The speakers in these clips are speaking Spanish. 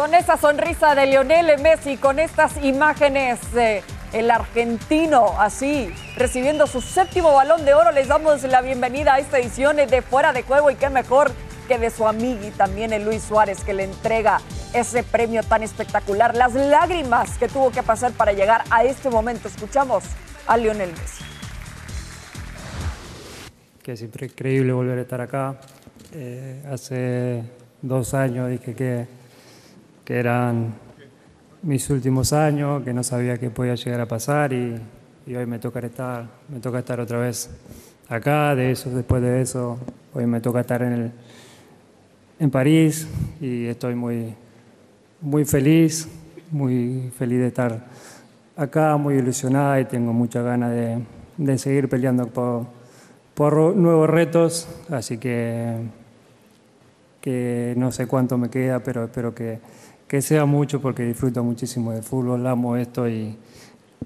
Con esa sonrisa de Lionel Messi, con estas imágenes, el argentino así, recibiendo su séptimo balón de oro, les damos la bienvenida a esta edición de Fuera de Juego y qué mejor que de su amigo y también Luis Suárez que le entrega ese premio tan espectacular, las lágrimas que tuvo que pasar para llegar a este momento. Escuchamos a Lionel Messi. Que es increíble volver a estar acá. Eh, hace dos años dije que que eran mis últimos años, que no sabía qué podía llegar a pasar y, hoy me toca estar, me toca estar otra vez acá, de eso, después de eso, hoy me toca estar en, el, en París y estoy muy, muy feliz, muy feliz de estar acá, muy ilusionada y tengo muchas ganas de, de seguir peleando por, por nuevos retos, así que, que no sé cuánto me queda, pero espero que que sea mucho porque disfruto muchísimo del fútbol, amo esto y,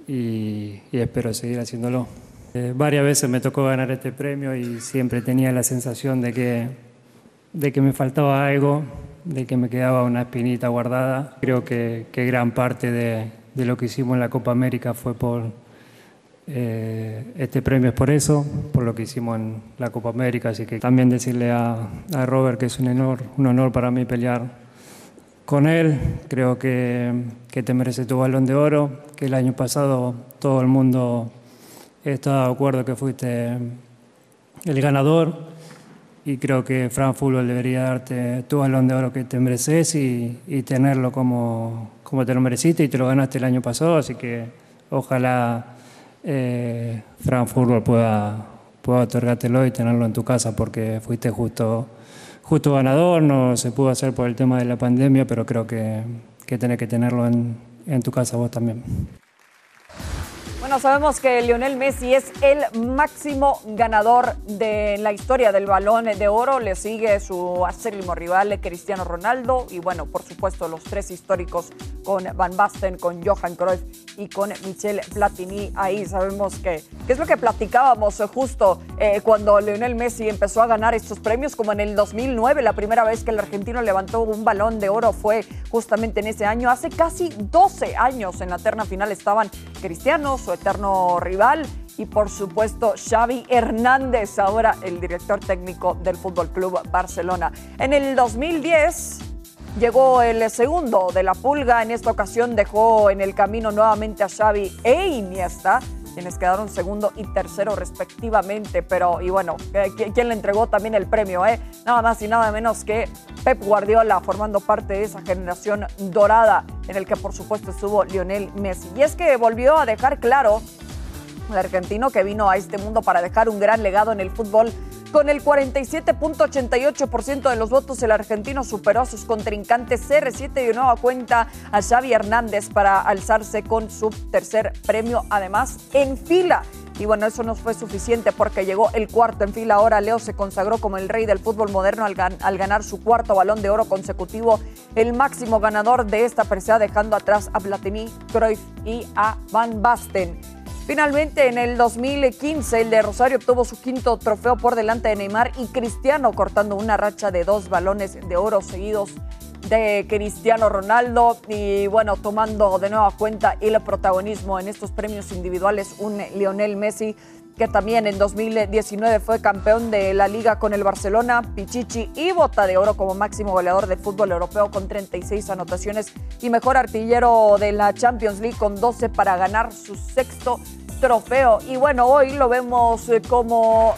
y, espero seguir haciéndolo. Eh, varias veces me tocó ganar este premio y siempre tenía la sensación de que, de que me faltaba algo, de que me quedaba una espinita guardada. Creo que, que gran parte de, de, lo que hicimos en la Copa América fue por... Eh, este premio es por eso, por lo que hicimos en la Copa América, así que también decirle a, a Robert que es un honor, un honor para mí pelear con él. Creo que, que, te merece tu balón de oro, que el año pasado todo el mundo está de acuerdo que fuiste el ganador y creo que Fran Fútbol debería darte tu balón de oro que te mereces y, y, tenerlo como, como te lo mereciste y te lo ganaste el año pasado, así que ojalá eh, Fran Fútbol pueda, pueda otorgártelo y tenerlo en tu casa porque fuiste justo justo ganador, no se pudo hacer por el tema de la pandemia, pero creo que, que tenés que tenerlo en, en tu casa vos también. Bueno, sabemos que Lionel Messi es el máximo ganador de la historia del balón de oro. Le sigue su acérrimo rival Cristiano Ronaldo y bueno, por supuesto los tres históricos con Van Basten, con Johan Cruyff y con Michel Platini. Ahí sabemos que, que es lo que platicábamos justo eh, cuando Lionel Messi empezó a ganar estos premios, como en el 2009, la primera vez que el argentino levantó un balón de oro fue justamente en ese año. Hace casi 12 años en la terna final estaban Cristiano, su eterno rival, y por supuesto Xavi Hernández, ahora el director técnico del Fútbol Club Barcelona. En el 2010 llegó el segundo de la pulga, en esta ocasión dejó en el camino nuevamente a Xavi e Iniesta quienes quedaron segundo y tercero respectivamente. Pero, y bueno, ¿quién le entregó también el premio? Eh? Nada más y nada menos que Pep Guardiola, formando parte de esa generación dorada en el que por supuesto estuvo Lionel Messi. Y es que volvió a dejar claro el argentino que vino a este mundo para dejar un gran legado en el fútbol con el 47.88% de los votos, el argentino superó a sus contrincantes CR7 y de nueva cuenta a Xavi Hernández para alzarse con su tercer premio, además en fila. Y bueno, eso no fue suficiente porque llegó el cuarto en fila. Ahora Leo se consagró como el rey del fútbol moderno al, ganar su cuarto balón de oro consecutivo, el máximo ganador de esta presea, dejando atrás a Platini, Cruyff y a Van Basten. Finalmente, en el 2015, el de Rosario obtuvo su quinto trofeo por delante de Neymar y Cristiano, cortando una racha de dos balones de oro seguidos de Cristiano Ronaldo. Y bueno, tomando de nueva cuenta el protagonismo en estos premios individuales, un Lionel Messi que también en 2019 fue campeón de la liga con el Barcelona, Pichichi y bota de oro como máximo goleador de fútbol europeo con 36 anotaciones y mejor artillero de la Champions League con 12 para ganar su sexto trofeo. Y bueno, hoy lo vemos eh, como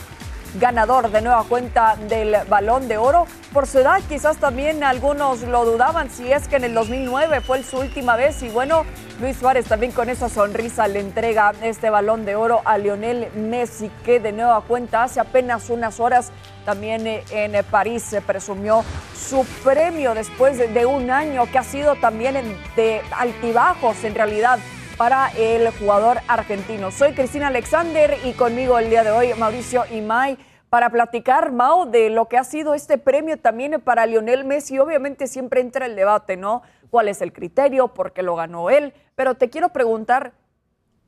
ganador de nueva cuenta del balón de oro. Por su edad, quizás también algunos lo dudaban si es que en el 2009 fue su última vez. Y bueno, Luis Suárez también con esa sonrisa le entrega este balón de oro a Lionel Messi, que de nueva cuenta hace apenas unas horas también eh, en París se presumió su premio después de un año que ha sido también de altibajos en realidad para el jugador argentino. Soy Cristina Alexander y conmigo el día de hoy Mauricio Imay para platicar, Mao, de lo que ha sido este premio también para Lionel Messi. Obviamente siempre entra el debate, ¿no? ¿Cuál es el criterio? ¿Por qué lo ganó él? Pero te quiero preguntar,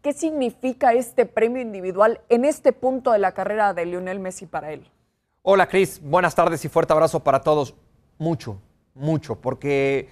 ¿qué significa este premio individual en este punto de la carrera de Lionel Messi para él? Hola, Cris. Buenas tardes y fuerte abrazo para todos. Mucho, mucho, porque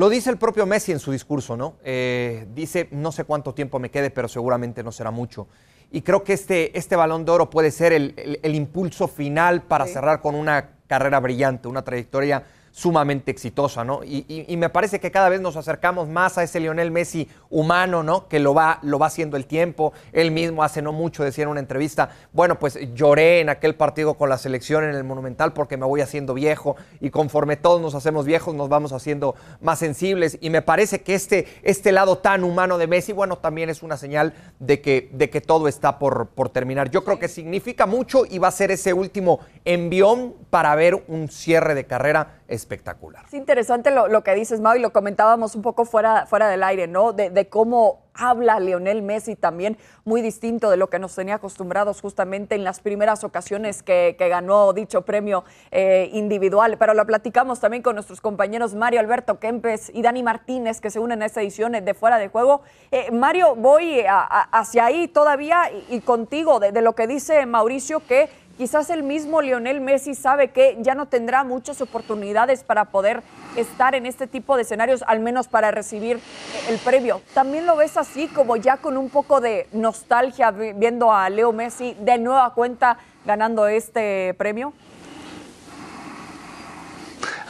Lo dice el propio Messi en su discurso, ¿no? Eh, dice, no sé cuánto tiempo me quede, pero seguramente no será mucho. Y creo que este, este balón de oro puede ser el, impulso final para cerrar con una carrera brillante, una trayectoria sumamente exitosa, ¿no? Y, me parece que cada vez nos acercamos más a ese Lionel Messi humano, ¿no? Que lo va, lo va haciendo el tiempo. Él mismo hace no mucho decía en una entrevista, bueno, pues lloré en aquel partido con la selección en el Monumental porque me voy haciendo viejo y conforme todos nos hacemos viejos nos vamos haciendo más sensibles. Y me parece que este, este lado tan humano de Messi, bueno, también es una señal de que, de que todo está por, por terminar. Yo creo que significa mucho y va a ser ese último envión para ver un cierre de carrera espectacular. Es interesante lo, que dices, Mau, y lo comentábamos un poco fuera, fuera del aire, ¿no? De, cómo habla Lionel Messi también, muy distinto de lo que nos tenía acostumbrados justamente en las primeras ocasiones que, ganó dicho premio eh, individual. Pero lo platicamos también con nuestros compañeros Mario Alberto Kempes y Dani Martínez, que se unen a esta edición de Fuera de Juego. Eh, Mario, voy hacia ahí todavía y, contigo de, de lo que dice Mauricio, que Quizás el mismo Lionel Messi sabe que ya no tendrá muchas oportunidades para poder estar en este tipo de escenarios, al menos para recibir el premio. ¿También lo ves así, como ya con un poco de nostalgia viendo a Leo Messi de nueva cuenta ganando este premio?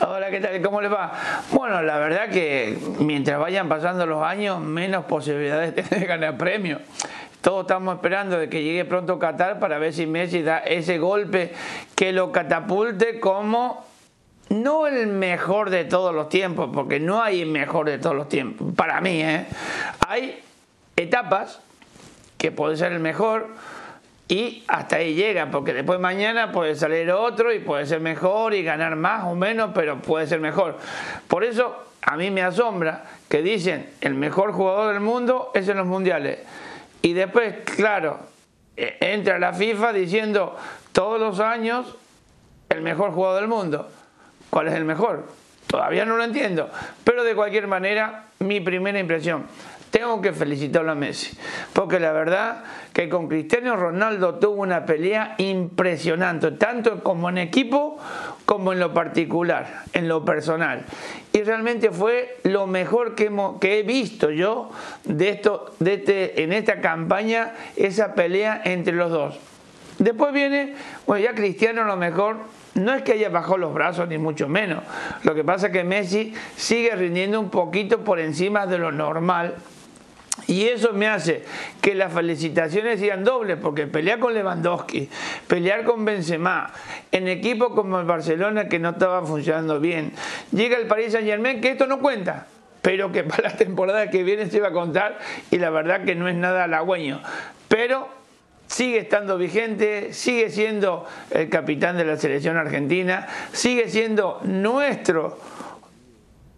Hola, ¿qué tal? ¿Cómo le va? Bueno, la verdad que mientras vayan pasando los años, menos posibilidades de ganar premio. Todos estamos esperando de que llegue pronto Qatar para ver si Messi da ese golpe que lo catapulte como no el mejor de todos los tiempos, porque no hay el mejor de todos los tiempos. Para mí, ¿eh? hay etapas que puede ser el mejor y hasta ahí llega, porque después mañana puede salir otro y puede ser mejor y ganar más o menos, pero puede ser mejor. Por eso a mí me asombra que dicen el mejor jugador del mundo es en los mundiales. Y después, claro, e, entra la FIFA diciendo todos los años el mejor jugador del mundo. ¿Cuál es el mejor? Todavía no lo entiendo. Pero de cualquier manera, mi primera impresión, tengo que felicitarlo a Messi, porque la verdad que con Cristiano Ronaldo tuvo una pelea impresionante, tanto como en equipo como en lo particular, en lo personal. Y realmente fue lo mejor que, he visto yo de esto, de este, en esta campaña, esa pelea entre los dos. Después viene, bueno, ya Cristiano lo mejor no es que haya bajado los brazos, ni mucho menos. Lo que pasa es que Messi sigue rindiendo un poquito por encima de lo normal y eso me hace que las felicitaciones sean dobles, porque pelear con Lewandowski, pelear con Benzema, en equipo como el Barcelona que no estaba funcionando bien, llega el Paris Saint Germain que esto no cuenta, pero que para la temporada que viene se va a contar y la verdad que no es nada halagüeño. Pero sigue estando vigente, sigue siendo el capitán de la selección argentina, sigue siendo nuestro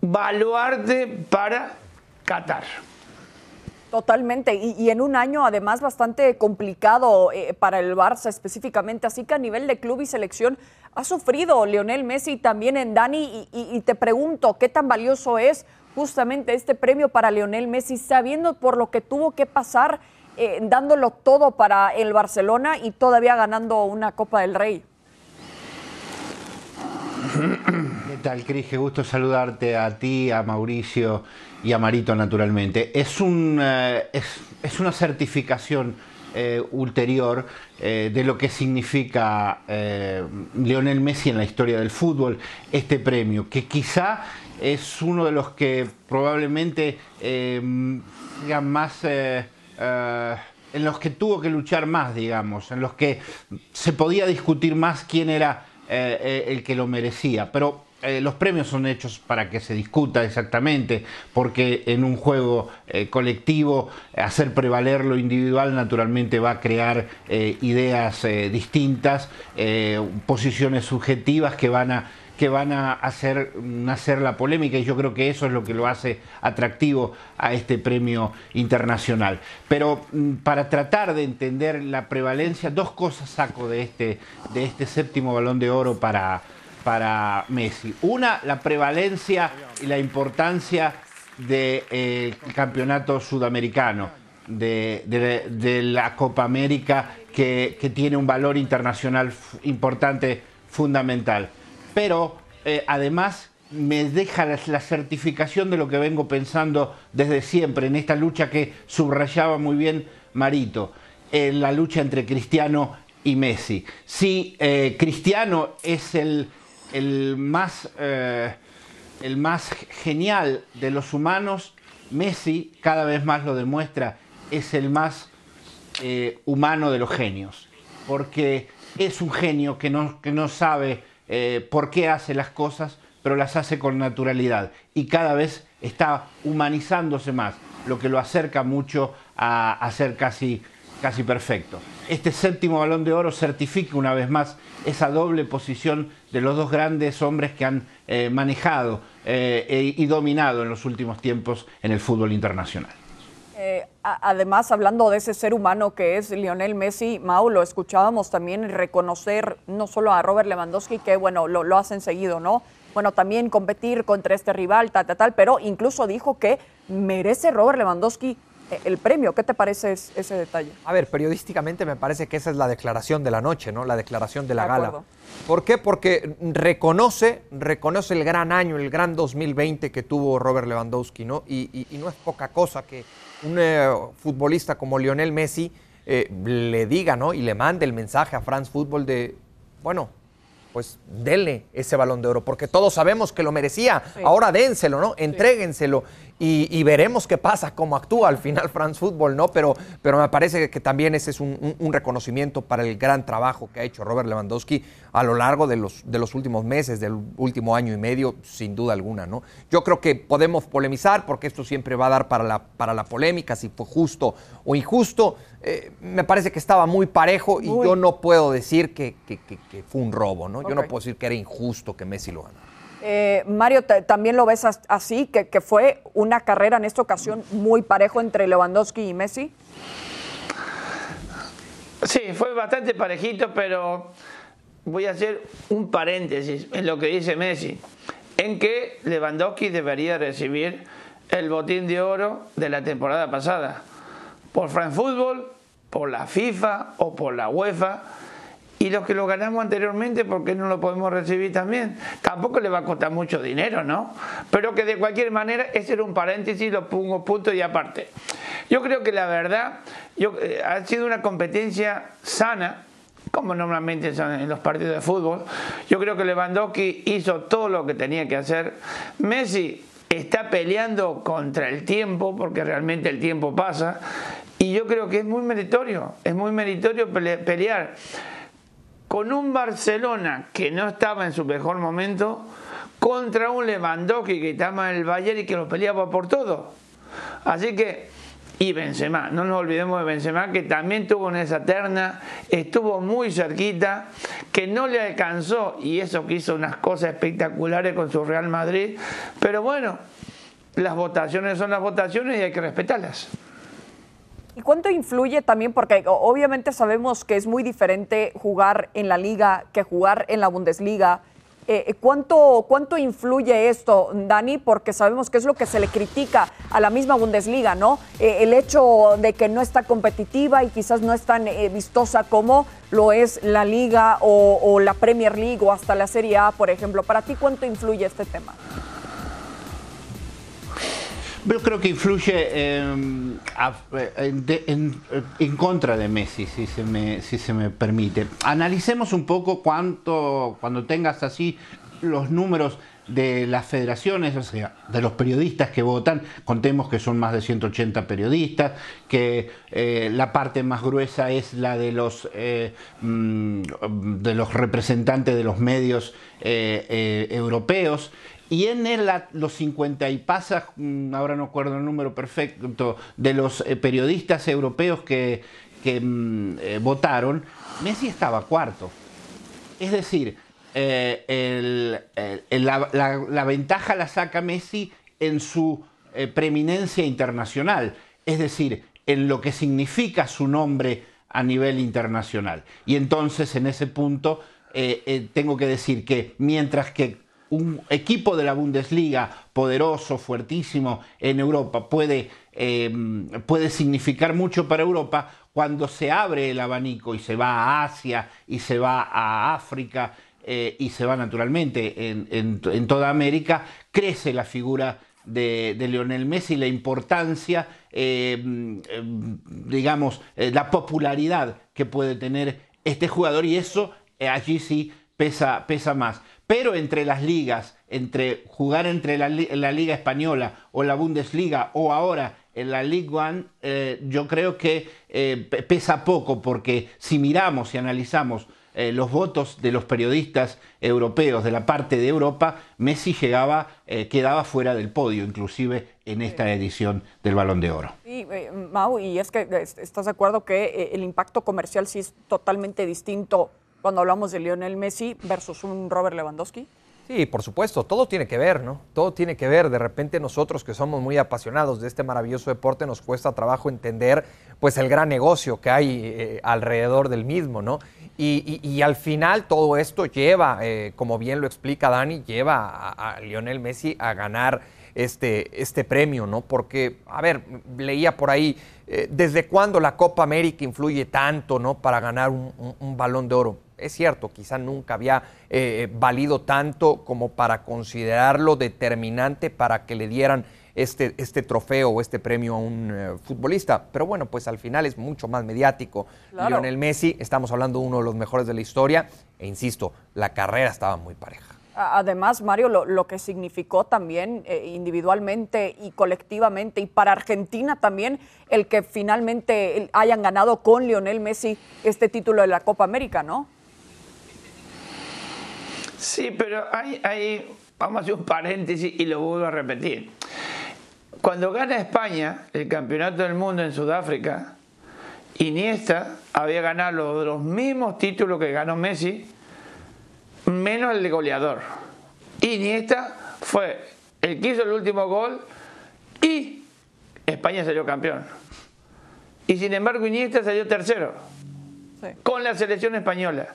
baluarte para Qatar. Totalmente, y, en un año además bastante complicado eh, para el Barça específicamente, así que a nivel de club y selección ha sufrido Lionel Messi también en Dani, y, te pregunto, ¿qué tan valioso es justamente este premio para Lionel Messi, sabiendo por lo que tuvo que pasar, eh, dándolo todo para el Barcelona y todavía ganando una Copa del Rey? ¿Qué tal, Cris? Qué gusto saludarte a ti, a Mauricio y a Marito, naturalmente. Es, un, eh, es, una certificación eh, ulterior eh, de lo que significa Lionel Messi en la historia del fútbol, este premio, que quizá es uno de los que probablemente más en los que tuvo que luchar más, digamos, en los que se podía discutir más quién era el que lo merecía. Pero eh, los premios son hechos para que se discuta exactamente, porque en un juego colectivo hacer prevaler lo individual naturalmente va a crear ideas distintas, posiciones subjetivas que van a que van a hacer nacer la polémica y yo creo que eso es lo que lo hace atractivo a este premio internacional. Pero mm, para tratar de entender la prevalencia, dos cosas saco de este, de este séptimo balón de oro para, para Messi. Una, la prevalencia y la importancia del eh, campeonato sudamericano, de, la Copa América, que, tiene un valor internacional importante, fundamental pero eh, además me deja la, certificación de lo que vengo pensando desde siempre en esta lucha que subrayaba muy bien Marito, en la lucha entre Cristiano y Messi. Si eh, Cristiano es el, más, eh, el más genial de los humanos, Messi cada vez más lo demuestra, es el más eh, humano de los genios, porque es un genio que no, que no sabe por qué hace las cosas, pero las hace con naturalidad. Y cada vez está humanizándose más, lo que lo acerca mucho a, ser casi, casi perfecto. Este séptimo balón de oro certifica una vez más esa doble posición de los dos grandes hombres que han eh, manejado eh, e, y dominado en los últimos tiempos en el fútbol internacional. Eh, además, hablando de ese ser humano que es Lionel Messi, Mau, lo escuchábamos también reconocer no solo a Robert Lewandowski, que bueno, lo, lo hacen seguido, ¿no? bueno, también competir contra este rival, tal, tal, tal, pero incluso dijo que merece Robert Lewandowski el premio. ¿Qué te parece ese detalle? A ver, periodísticamente me parece que esa es la declaración de la noche, ¿no? La declaración de la gala. ¿Por qué? Porque reconoce, reconoce el gran año, el gran 2020 que tuvo Robert Lewandowski, ¿no? Y, no es poca cosa que un eh, futbolista como Lionel Messi eh, le diga, ¿no? Y le mande el mensaje a France Football de, bueno, pues denle ese balón de oro, porque todos sabemos que lo merecía. Ahora dénselo, ¿no? Entréguenselo y, veremos qué pasa, cómo actúa al final France Football, ¿no? Pero, pero me parece que también ese es un, reconocimiento para el gran trabajo que ha hecho Robert Lewandowski a lo largo de los, de los últimos meses, del último año y medio, sin duda alguna, ¿no? Yo creo que podemos polemizar, porque esto siempre va a dar para la, para la polémica, si fue justo o injusto. Eh, me parece que estaba muy parejo y yo no puedo decir que, fue un robo, ¿no? Yo no puedo decir que era injusto que Messi lo ganara. Eh, Mario, ¿también lo ves así? Que, fue una carrera en esta ocasión muy parejo entre Lewandowski y Messi. Sí, fue bastante parejito, pero voy a hacer un paréntesis en lo que dice Messi, en que Lewandowski debería recibir el botín de oro de la temporada pasada, por France Football, por la FIFA o por la UEFA y los que lo ganamos anteriormente, ¿por qué no lo podemos recibir también? Tampoco le va a costar mucho dinero, ¿no? Pero que de cualquier manera, ese era un paréntesis, lo pongo punto y aparte. Yo creo que la verdad yo, eh, ha sido una competencia sana, como normalmente son en los partidos de fútbol. Yo creo que Lewandowski hizo todo lo que tenía que hacer. Messi está peleando contra el tiempo, porque realmente el tiempo pasa. Y yo creo que es muy meritorio, es muy meritorio pelear con un Barcelona que no estaba en su mejor momento contra un Lewandowski que estaba en el Bayern y que lo peleaba por todo. Así que, y Benzema, no nos olvidemos de Benzema que también tuvo en esa terna, estuvo muy cerquita, que no le alcanzó y eso que hizo unas cosas espectaculares con su Real Madrid, pero bueno, las votaciones son las votaciones y hay que respetarlas. ¿Y cuánto influye también? Porque obviamente sabemos que es muy diferente jugar en la liga que jugar en la Bundesliga. Eh, eh, ¿cuánto, ¿Cuánto influye esto, Dani? Porque sabemos que es lo que se le critica a la misma Bundesliga, ¿no? Eh, el hecho de que no está competitiva y quizás no es tan vistosa como lo es la liga o, o la Premier League o hasta la Serie A, por ejemplo. ¿Para ti cuánto influye este tema? Yo creo que influye em, en, contra de Messi, si se, me, si se me permite. Analicemos un poco cuánto, cuando tengas así los números de las federaciones, o sea, de los periodistas que votan, contemos que son más de 180 periodistas, que eh, la parte más gruesa es la de los, eh, mm, de los representantes de los medios eh, europeos, y en los 50 y pasa, mm, ahora no acuerdo el número perfecto, de los eh, periodistas europeos que, mm, eh, votaron, Messi estaba cuarto. Es decir, eh, la, ventaja la saca Messi en su preeminencia internacional, es decir, en lo que significa su nombre a nivel internacional. Y entonces en ese punto tengo que decir que mientras que un equipo de la Bundesliga poderoso, fuertísimo en Europa puede, em, puede significar mucho para Europa cuando se abre el abanico y se va a Asia y se va a África eh, y se va naturalmente en, toda América, crece la figura de, Lionel Messi, la importancia, eh, digamos, la popularidad que puede tener este jugador y eso allí sí pesa, pesa más. Pero entre las ligas, entre jugar entre la, Liga Española o la Bundesliga o ahora en la League One, eh, yo creo que eh, pesa poco porque si miramos y analizamos eh, los votos de los periodistas europeos de la parte de Europa, Messi llegaba, quedaba fuera del podio, inclusive en esta edición del Balón de Oro. Sí, Mau, y es que estás de acuerdo que el impacto comercial sí es totalmente distinto cuando hablamos de Lionel Messi versus un Robert Lewandowski? Sí, por supuesto, todo tiene que ver, ¿no? Todo tiene que ver. De repente nosotros que somos muy apasionados de este maravilloso deporte nos cuesta trabajo entender pues el gran negocio que hay eh, alrededor del mismo, ¿no? Y, al final todo esto lleva, eh, como bien lo explica Dani, lleva a, Lionel Messi a ganar este, este premio, ¿no? Porque, a ver, leía por ahí, eh, ¿desde cuándo la Copa América influye tanto, ¿no? Para ganar un balón de oro es cierto, quizá nunca había eh, valido tanto como para considerarlo determinante para que le dieran este, este trofeo o este premio a un eh, futbolista. Pero bueno, pues al final es mucho más mediático. Lionel Messi, estamos hablando de uno de los mejores de la historia, e insisto, la carrera estaba muy pareja. Además, Mario, lo, que significó también eh, individualmente y colectivamente y para Argentina también el que finalmente hayan ganado con Lionel Messi este título de la Copa América, ¿no? Sí, pero hay, hay, vamos a hacer un paréntesis y lo vuelvo a repetir. Cuando gana España el campeonato del mundo en Sudáfrica, Iniesta había ganado los, mismos títulos que ganó Messi, menos el de goleador. Iniesta fue el que hizo el último gol y España salió campeón. Y sin embargo Iniesta salió tercero con la selección española.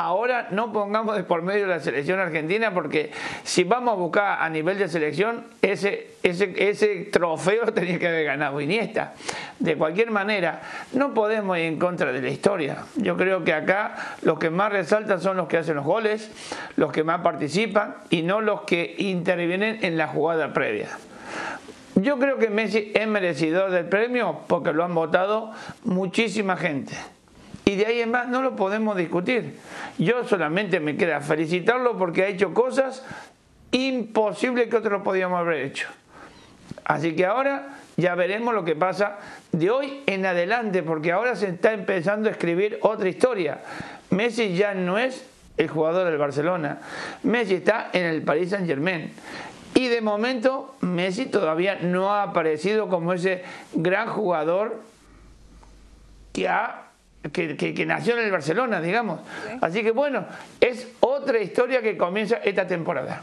Ahora no pongamos de por medio la selección argentina porque si vamos a buscar a nivel de selección, ese, ese, ese trofeo tenía que haber ganado Iniesta. De cualquier manera, no podemos ir en contra de la historia. Yo creo que acá los que más resaltan son los que hacen los goles, los que más participan y no los que intervienen en la jugada previa. Yo creo que Messi es merecedor del premio porque lo han votado muchísima gente y de ahí en más no lo podemos discutir. Yo solamente me queda felicitarlo porque ha hecho cosas imposibles que otros podíamos haber hecho. Así que ahora ya veremos lo que pasa de hoy en adelante, porque ahora se está empezando a escribir otra historia. Messi ya no es el jugador del Barcelona, Messi está en el Paris Saint Germain. Y de momento Messi todavía no ha aparecido como ese gran jugador que ha que, nació en el Barcelona, digamos. Así que bueno, es otra historia que comienza esta temporada.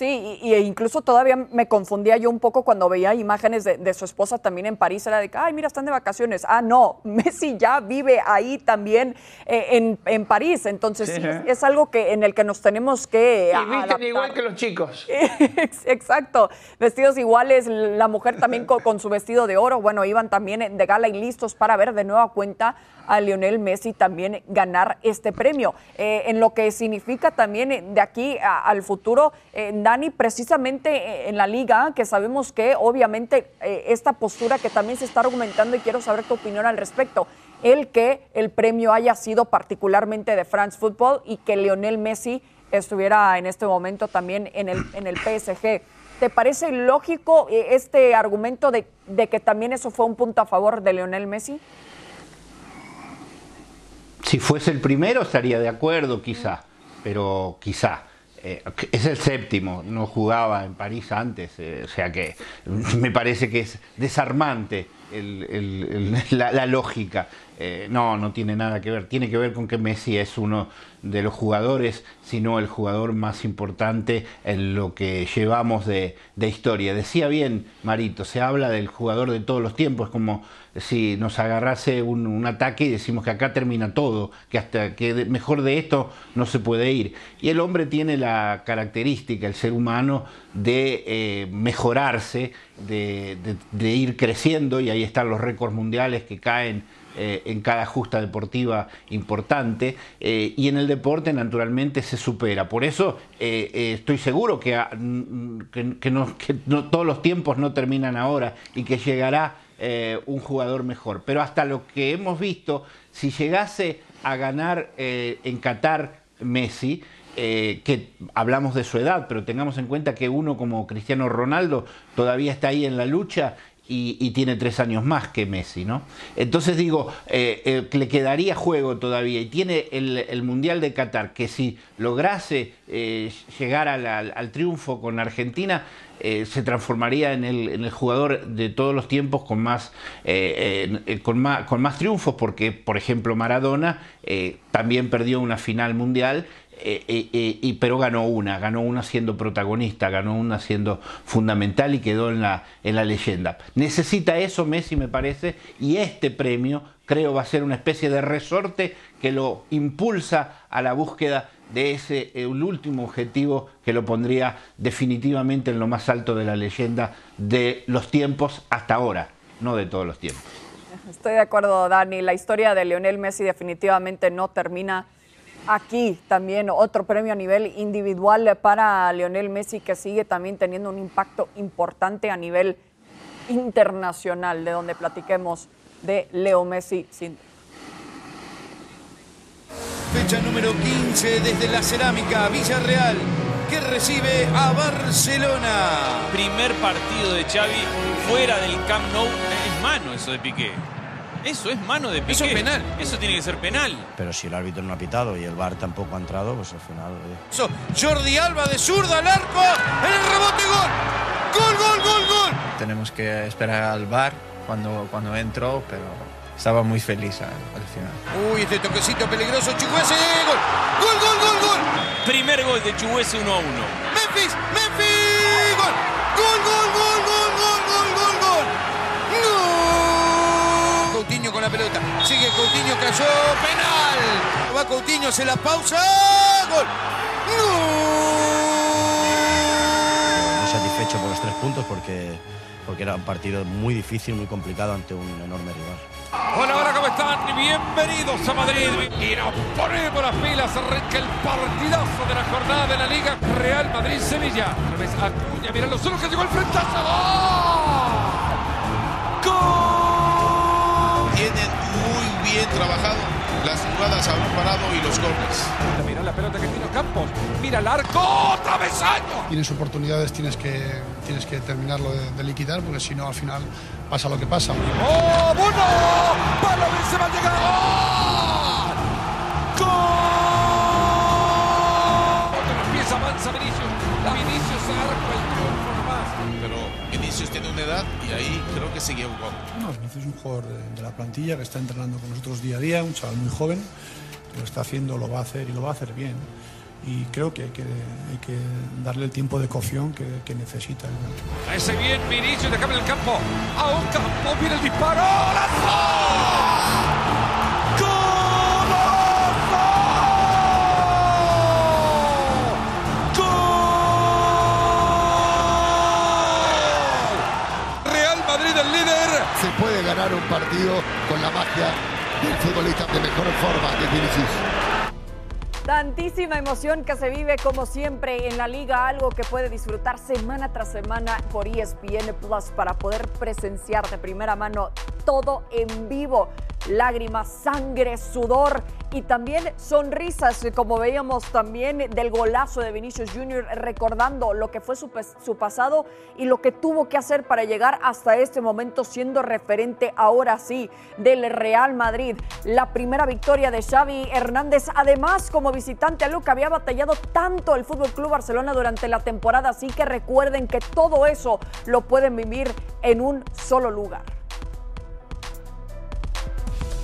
Sí, y, incluso todavía me confundía yo un poco cuando veía imágenes de, su esposa también en París. Era de que, ay, mira, están de vacaciones. Ah, no, Messi ya vive ahí también eh, en, París. Entonces, es, algo que en el que nos tenemos que. Y visten igual que los chicos. Exacto, vestidos iguales. La mujer también con, su vestido de oro. Bueno, iban también de gala y listos para ver de nueva cuenta a Lionel Messi también ganar este premio. Eh, en lo que significa también de aquí al futuro, eh, Dani, precisamente eh, en la liga, que sabemos que obviamente esta postura que también se está argumentando y quiero saber tu opinión al respecto, el que el premio haya sido particularmente de France Football y que Lionel Messi estuviera en este momento también en el, en el PSG. ¿Te parece lógico este argumento de, de que también eso fue un punto a favor de Lionel Messi? Si fuese el primero estaría de acuerdo, quizá, pero quizá. Eh, es el séptimo, no jugaba en París antes, eh, o sea que me parece que es desarmante la, lógica. Eh, no, no tiene nada que ver. Tiene que ver con que Messi es uno de los jugadores, sino el jugador más importante en lo que llevamos de, historia. Decía bien Marito, se habla del jugador de todos los tiempos, como si nos agarrase un, ataque y decimos que acá termina todo, que hasta que mejor de esto no se puede ir. Y el hombre tiene la característica, el ser humano, de eh, mejorarse, de, de ir creciendo, y ahí están los récords mundiales que caen eh, en cada justa deportiva importante eh, y en el deporte naturalmente se supera. Por eso eh, estoy seguro que, que, no, todos los tiempos no terminan ahora y que llegará un jugador mejor. Pero hasta lo que hemos visto, si llegase a ganar en Qatar Messi, que hablamos de su edad, pero tengamos en cuenta que uno como Cristiano Ronaldo todavía está ahí en la lucha y, tiene tres años más que Messi, ¿no? Entonces digo, eh, eh, le quedaría juego todavía y tiene el, Mundial de Qatar, que si lograse eh, llegar al, triunfo con Argentina, se transformaría en el, jugador de todos los tiempos con más, con más, con más triunfos, porque por ejemplo Maradona también perdió una final mundial eh, eh, eh, y, pero ganó una, ganó una siendo protagonista, ganó una siendo fundamental y quedó en la, en la leyenda. Necesita eso Messi, me parece, y este premio creo va a ser una especie de resorte que lo impulsa a la búsqueda de ese el último objetivo que lo pondría definitivamente en lo más alto de la leyenda de los tiempos hasta ahora, no de todos los tiempos. Estoy de acuerdo, Dani. La historia de Lionel Messi definitivamente no termina Aquí también otro premio a nivel individual para Lionel Messi que sigue también teniendo un impacto importante a nivel internacional, de donde platiquemos de Leo Messi. Sin... Fecha número 15 desde la cerámica Villarreal que recibe a Barcelona. Primer partido de Xavi fuera del Camp Nou. Es mano eso de Piqué. Eso es mano de Piqué. Eso es penal. Eso tiene que ser penal. Pero si el árbitro no ha pitado y el VAR tampoco ha entrado, pues al final... Eso. Jordi Alba de zurda al arco. En el rebote, gol. Gol, gol, gol, gol. Tenemos que esperar al VAR cuando, cuando entró, pero estaba muy feliz al, final. Uy, este toquecito peligroso. Chuguese, gol. Gol, gol, gol, gol. Primer gol de Chuguese 1 a 1. Memphis, Memphis. Gol, gol, gol, gol, con la pelota. Sigue Coutinho, cayó. Penal. Va Coutinho, se la pausa. Gol. Muy satisfecho por los tres puntos porque, porque era un partido muy difícil, muy complicado ante un enorme rival. Hola, hola, ¿cómo están? Bienvenidos a Madrid. Y nos ponemos las pilas. Arranca el partidazo de la jornada de la Liga Real Madrid-Sevilla. Acuña, mira lo solo que llegó el frentazo. ¡Gol! Jugadas a un parado y los goles. Mira la pelota que tiene Campos, mira el arco, travesaño. Tienes oportunidades, tienes que, tienes que terminarlo de, liquidar, porque si no al final pasa lo que pasa. ¡Oh, bueno! ¡Para se va a llegar! ¡Gol! Otra pieza avanza Vinicius. La Vinicius arco el triunfo nomás. Pero Vinicius tiene una edad y ahí creo que sigue jugando. No, Vinicius es un jugador de, la plantilla que está entrenando con nosotros día a día, un chaval muy joven, lo está haciendo, lo va a hacer y lo va a hacer bien. Y creo que hay que, hay que darle el tiempo de cocción que, que necesita. Ese bien Vinicius de cambio el campo. A un campo viene el disparo. ¡Lanzó! Se puede ganar un partido con la magia del futbolista de mejor forma, de Vinicius. Tantísima emoción que se vive como siempre en la liga, algo que puede disfrutar semana tras semana por ESPN Plus para poder presenciar de primera mano todo en vivo lágrimas, sangre, sudor y también sonrisas, como veíamos también del golazo de Vinicius Jr., recordando lo que fue su, su, pasado y lo que tuvo que hacer para llegar hasta este momento, siendo referente ahora sí del Real Madrid. La primera victoria de Xavi Hernández, además como visitante a Luca, había batallado tanto el Fútbol Club Barcelona durante la temporada, así que recuerden que todo eso lo pueden vivir en un solo lugar.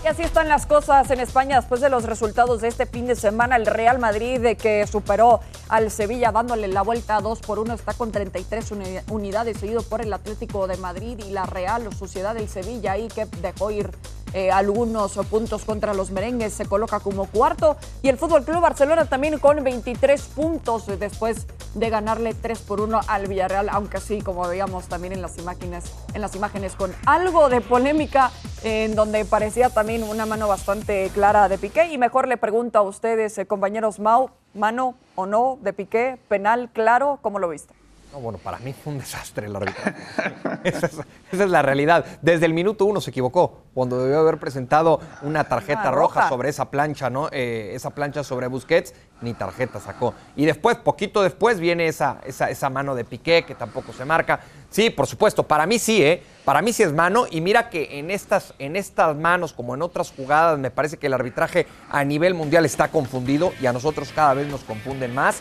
Y así están las cosas en España después de los resultados de este fin de semana. El Real Madrid que superó al Sevilla dándole la vuelta a 2 por 1 está con 33 unidades, seguido por el Atlético de Madrid y la Real Sociedad del Sevilla ahí que dejó ir eh, algunos puntos contra los merengues, se coloca como cuarto. Y el Fútbol Club Barcelona también con 23 puntos después de ganarle 3 por 1 al Villarreal, aunque sí, como veíamos también en las imágenes, en las imágenes con algo de polémica, en donde parecía también una mano bastante clara de Piqué. Y mejor le pregunto a ustedes, eh, compañeros Mau, mano o no de Piqué, penal claro, ¿cómo lo viste? Bueno, para mí fue un desastre el árbitro. esa, es, la realidad. Desde el minuto uno se equivocó, cuando debió haber presentado una tarjeta roja. sobre esa plancha, ¿no? Eh, esa plancha sobre Busquets, ni tarjeta sacó. Y después, poquito después, viene esa, esa, esa mano de Piqué, que tampoco se marca. Sí, por supuesto, para mí sí, ¿eh? Para mí sí es mano. Y mira que en estas, en estas manos, como en otras jugadas, me parece que el arbitraje a nivel mundial está confundido y a nosotros cada vez nos confunden más.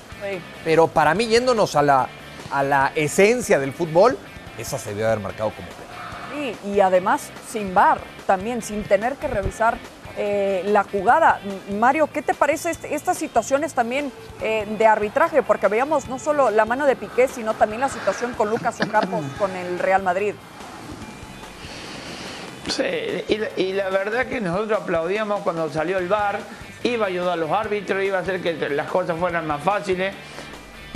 Pero para mí, yéndonos a la a la esencia del fútbol, esa se debió haber marcado como Sí, y además sin bar, también sin tener que revisar eh, la jugada. Mario, ¿qué te parece este, estas situaciones también eh, de arbitraje? Porque veíamos no solo la mano de Piqué, sino también la situación con Lucas Ocampos con el Real Madrid. Sí, y, y, la verdad que nosotros aplaudíamos cuando salió el VAR, iba a ayudar a los árbitros, iba a hacer que las cosas fueran más fáciles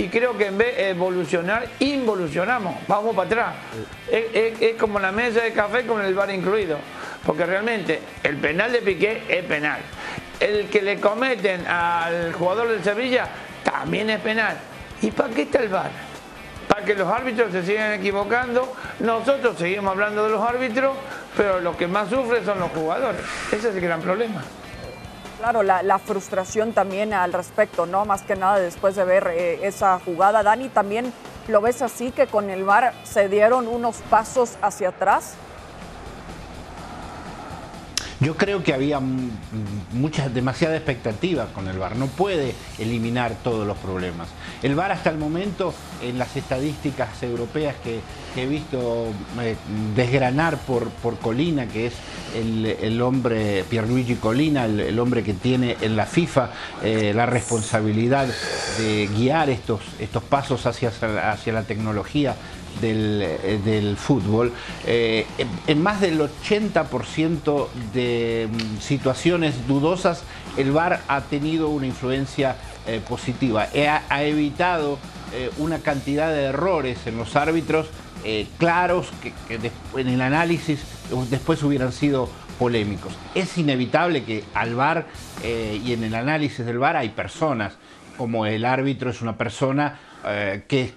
y creo que en vez de evolucionar, involucionamos, vamos para atrás. Es, como la mesa de café con el bar incluido, porque realmente el penal de Piqué es penal. El que le cometen al jugador del Sevilla también es penal. ¿Y para qué está el bar? Para que los árbitros se sigan equivocando. Nosotros seguimos hablando de los árbitros, pero los que más sufren son los jugadores. Ese es el gran problema. Claro, la, frustración también al respecto, ¿no? Más que nada después de ver eh, esa jugada. Dani, ¿también lo ves así que con el VAR se dieron unos pasos hacia atrás? Yo creo que había muchas, demasiada expectativa con el VAR. No puede eliminar todos los problemas. El VAR hasta el momento, en las estadísticas europeas que, he visto eh, desgranar por, por Colina, que es el, hombre, Pierluigi Colina, el, hombre que tiene en la FIFA eh, la responsabilidad de guiar estos, estos pasos hacia, hacia la tecnología eh, del, fútbol, eh, en más del 80% de mm, situaciones dudosas, el VAR ha tenido una influencia eh, positiva. Ha, evitado una cantidad de errores en los árbitros claros que, en el análisis después hubieran sido polémicos. Es inevitable que al VAR y en el análisis del VAR hay personas, como el árbitro es una persona que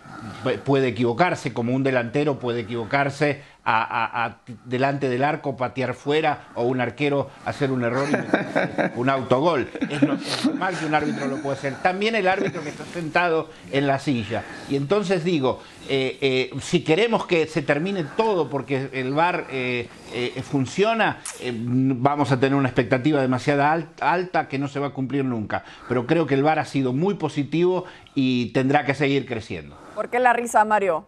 puede equivocarse, como un delantero puede equivocarse a, delante del arco, patear fuera o un arquero hacer un error y un autogol. Es normal que un árbitro lo pueda hacer. También el árbitro que está sentado en la silla. Y entonces digo, eh, eh, si queremos que se termine todo porque el VAR eh, funciona, vamos a tener una expectativa demasiado alta que no se va a cumplir nunca. Pero creo que el VAR ha sido muy positivo y tendrá que seguir creciendo. ¿Por qué la risa, Mario?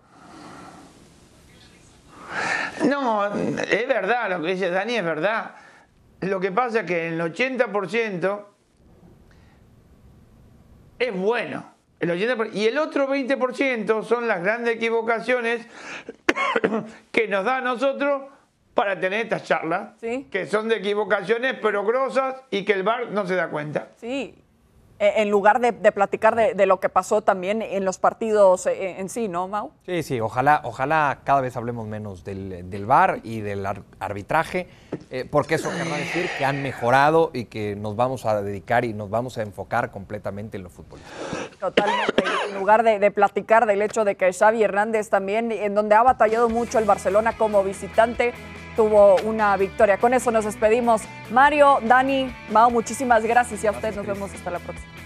No, es verdad, lo que dice Dani es verdad. Lo que pasa es que el 80% es bueno. El 80%, y el otro 20% son las grandes equivocaciones que nos da a nosotros para tener estas charlas, que son de equivocaciones pero grosas y que el VAR no se da cuenta. Sí, en lugar de, platicar de, lo que pasó también en los partidos eh, en sí, ¿no, Mau? Sí, sí, ojalá, ojalá cada vez hablemos menos del, del VAR y del arbitraje, eh, porque eso querrá decir que han mejorado y que nos vamos a dedicar y nos vamos a enfocar completamente en lo futbolístico. Totalmente, en lugar de, de platicar del hecho de que Xavi Hernández también, en donde ha batallado mucho el Barcelona como visitante, tuvo una victoria. Con eso nos despedimos. Mario, Dani, Mao, muchísimas gracias y a ustedes nos vemos hasta la próxima.